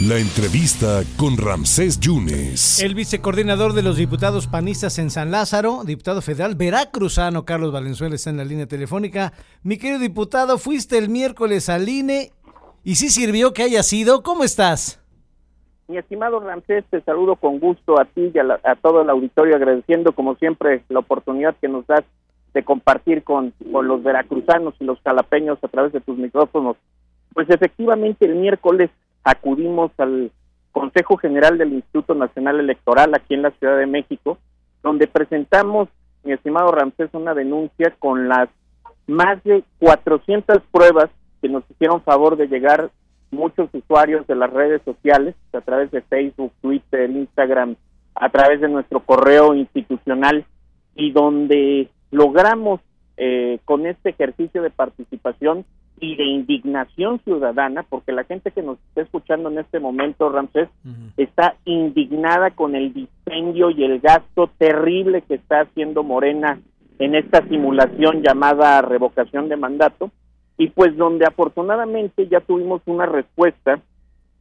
La entrevista con Ramsés Yunes. El vicecoordinador de los diputados panistas en San Lázaro, diputado federal veracruzano Carlos Valenzuela está en la línea telefónica. Mi querido diputado, fuiste el miércoles al INE y sí sirvió que haya sido. ¿Cómo estás? Mi estimado Ramsés, te saludo con gusto a ti y a, todo el auditorio, agradeciendo como siempre la oportunidad que nos das de compartir con, con los veracruzanos y los calapeños a través de tus micrófonos. Pues efectivamente el miércoles acudimos al Consejo General del Instituto Nacional Electoral aquí en la Ciudad de México, donde presentamos, mi estimado Ramsés, una denuncia con las más de 400 pruebas que nos hicieron favor de llegar muchos usuarios de las redes sociales, a través de Facebook, Twitter, Instagram, a través de nuestro correo institucional, y donde logramos eh, con este ejercicio de participación y de indignación ciudadana, porque la gente que nos está escuchando en este momento, Ramsés, está indignada con el dispendio y el gasto terrible que está haciendo Morena en esta simulación llamada revocación de mandato, y pues donde afortunadamente ya tuvimos una respuesta,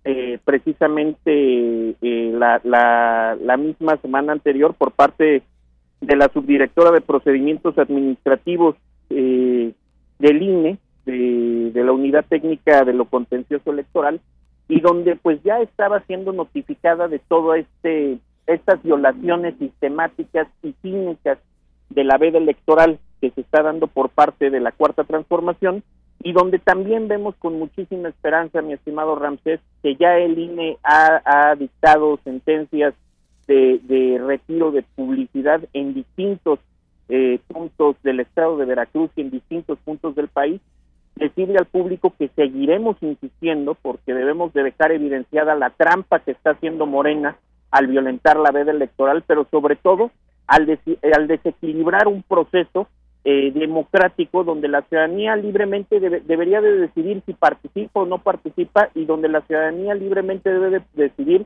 eh, precisamente eh, la, la, la misma semana anterior por parte de la subdirectora de procedimientos administrativos eh, del INE, de, la unidad técnica de lo contencioso electoral y donde pues ya estaba siendo notificada de todo este estas violaciones sistemáticas y cínicas de la veda electoral que se está dando por parte de la cuarta transformación y donde también vemos con muchísima esperanza, mi estimado Ramsés, que ya el INE ha, dictado sentencias de, de, retiro de publicidad en distintos eh, puntos del estado de Veracruz y en distintos puntos del país decirle al público que seguiremos insistiendo porque debemos de dejar evidenciada la trampa que está haciendo Morena al violentar la veda electoral, pero sobre todo al, al desequilibrar un proceso eh, democrático donde la ciudadanía libremente debería de decidir si participa o no participa y donde la ciudadanía libremente debe de decidir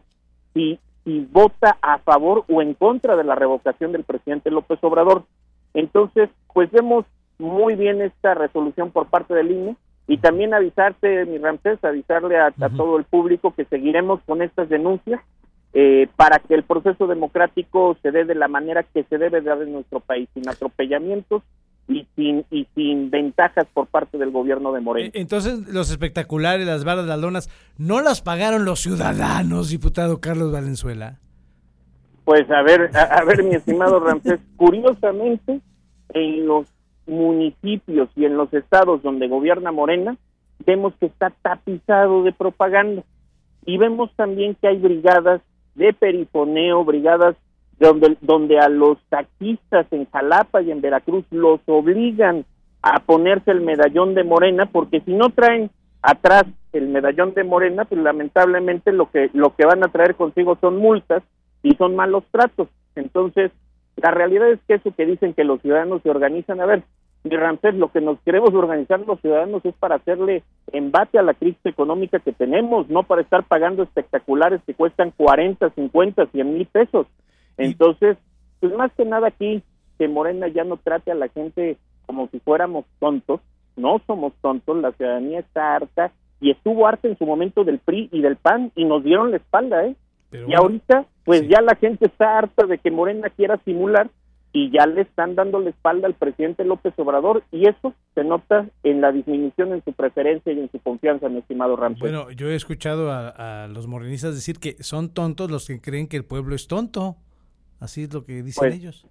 si, si vota a favor o en contra de la revocación del presidente López Obrador. Entonces, pues vemos muy bien esta resolución por parte del INE y también avisarte, mi Ramsés, avisarle a, todo el público que seguiremos con estas denuncias eh, para que el proceso democrático se dé de la manera que se debe dar en nuestro país, sin atropellamientos y sin y sin ventajas por parte del gobierno de Moreno. E, entonces, los espectaculares, las barras, las lonas, ¿no las pagaron los ciudadanos, diputado Carlos Valenzuela? Pues a ver, a ver, mi estimado Ramsés, curiosamente, en los municipios y en los estados donde gobierna Morena, vemos que está tapizado de propaganda. Y vemos también que hay brigadas de perifoneo, brigadas donde, donde a los taxistas en Jalapa y en Veracruz los obligan a ponerse el medallón de Morena, porque si no traen atrás el medallón de Morena, pues lamentablemente lo que, lo que van a traer consigo son multas y son malos tratos. Entonces, la realidad es que eso que dicen que los ciudadanos se organizan, a ver, Ramsés, lo que nos queremos organizar los ciudadanos es para hacerle embate a la crisis económica que tenemos, no para estar pagando espectaculares que cuestan 40, 50, 100 mil pesos. Entonces, pues más que nada aquí, que Morena ya no trate a la gente como si fuéramos tontos, no somos tontos, la ciudadanía está harta y estuvo harta en su momento del PRI y del PAN y nos dieron la espalda, ¿eh? y ahorita, pues ya la gente está harta de que Morena quiera simular y ya le están dando la espalda al presidente López Obrador y eso se nota en la disminución en su preferencia y en su confianza, mi estimado Ramón. Bueno, yo he escuchado a, los morenistas decir que son tontos los que creen que el pueblo es tonto. Así es lo que dicen pues, ellos.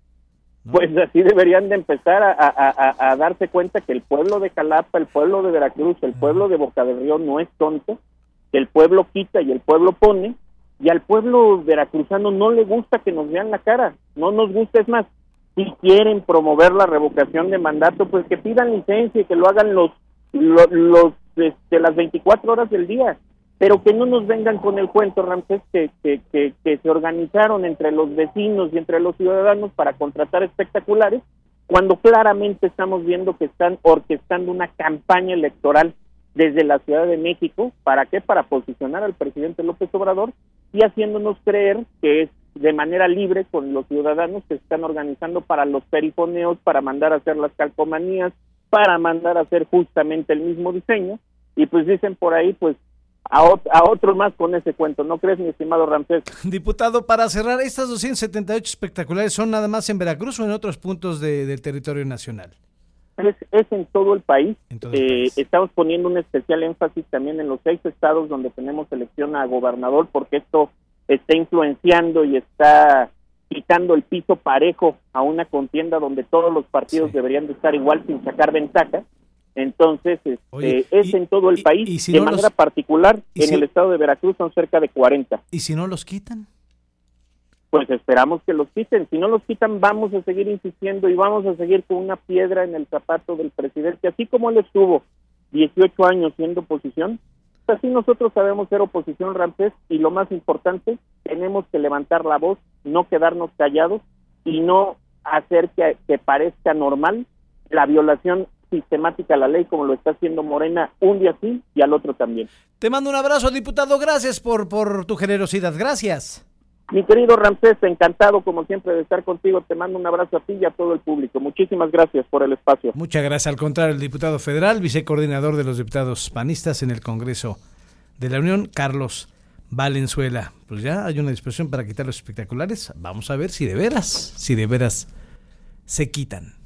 Pues así deberían de empezar a, darse cuenta que el pueblo de Calapa, el pueblo de Veracruz, el pueblo de Boca del Río no es tonto, que el pueblo quita y el pueblo pone, y al pueblo veracruzano no le gusta que nos vean la cara, no nos gusta, es más, si quieren promover la revocación de mandato, pues que pidan licencia y que lo hagan los, los, este, las 24 horas del día, pero que no nos vengan con el cuento, Ramsés, que, que se organizaron entre los vecinos y entre los ciudadanos para contratar espectaculares, cuando claramente estamos viendo que están orquestando una campaña electoral desde la Ciudad de México, ¿para qué? Para posicionar al presidente López Obrador y haciéndonos creer que es de manera libre con los ciudadanos que se están organizando para los perifoneos, para mandar a hacer las calcomanías, para mandar a hacer justamente el mismo diseño. Y pues dicen por ahí, pues a, a otro más con ese cuento, ¿no crees, mi estimado Ramsés? Diputado, para cerrar, ¿estas 278 espectaculares son nada más en Veracruz o en otros puntos de, del territorio nacional? Es, es en todo el país. Todo el Eh. Estamos poniendo un especial énfasis también en los seis estados donde tenemos elección a gobernador, porque esto está influenciando y está quitando el piso parejo a una contienda donde todos los partidos Sí. deberían de estar igual sin sacar ventaja. Entonces, este, Oye, es y- en todo el y- país. y si de no los- manera particular, en si- el estado de Veracruz son cerca de 40. ¿Y si no los quitan? Pues esperamos que los quiten. Si no los quitan, vamos a seguir insistiendo y vamos a seguir con una piedra en el zapato del presidente. Así como él estuvo 18 años siendo oposición, así nosotros sabemos ser oposición, Ramsés, y lo más importante, tenemos que levantar la voz, no quedarnos callados y no hacer que, que parezca normal la violación sistemática a la ley como lo está haciendo Morena un día sí y al otro también. Te mando un abrazo, diputado. Gracias por, por tu generosidad. Gracias. Mi querido Ramsés, encantado como siempre de estar contigo. Te mando un abrazo a ti y a todo el público. Muchísimas gracias por el espacio. Muchas gracias. Al contrario, el diputado federal, vicecoordinador de los diputados panistas en el Congreso de la Unión, Carlos Valenzuela. Pues ya hay una disposición para quitar los espectaculares. Vamos a ver si de veras, si de veras se quitan.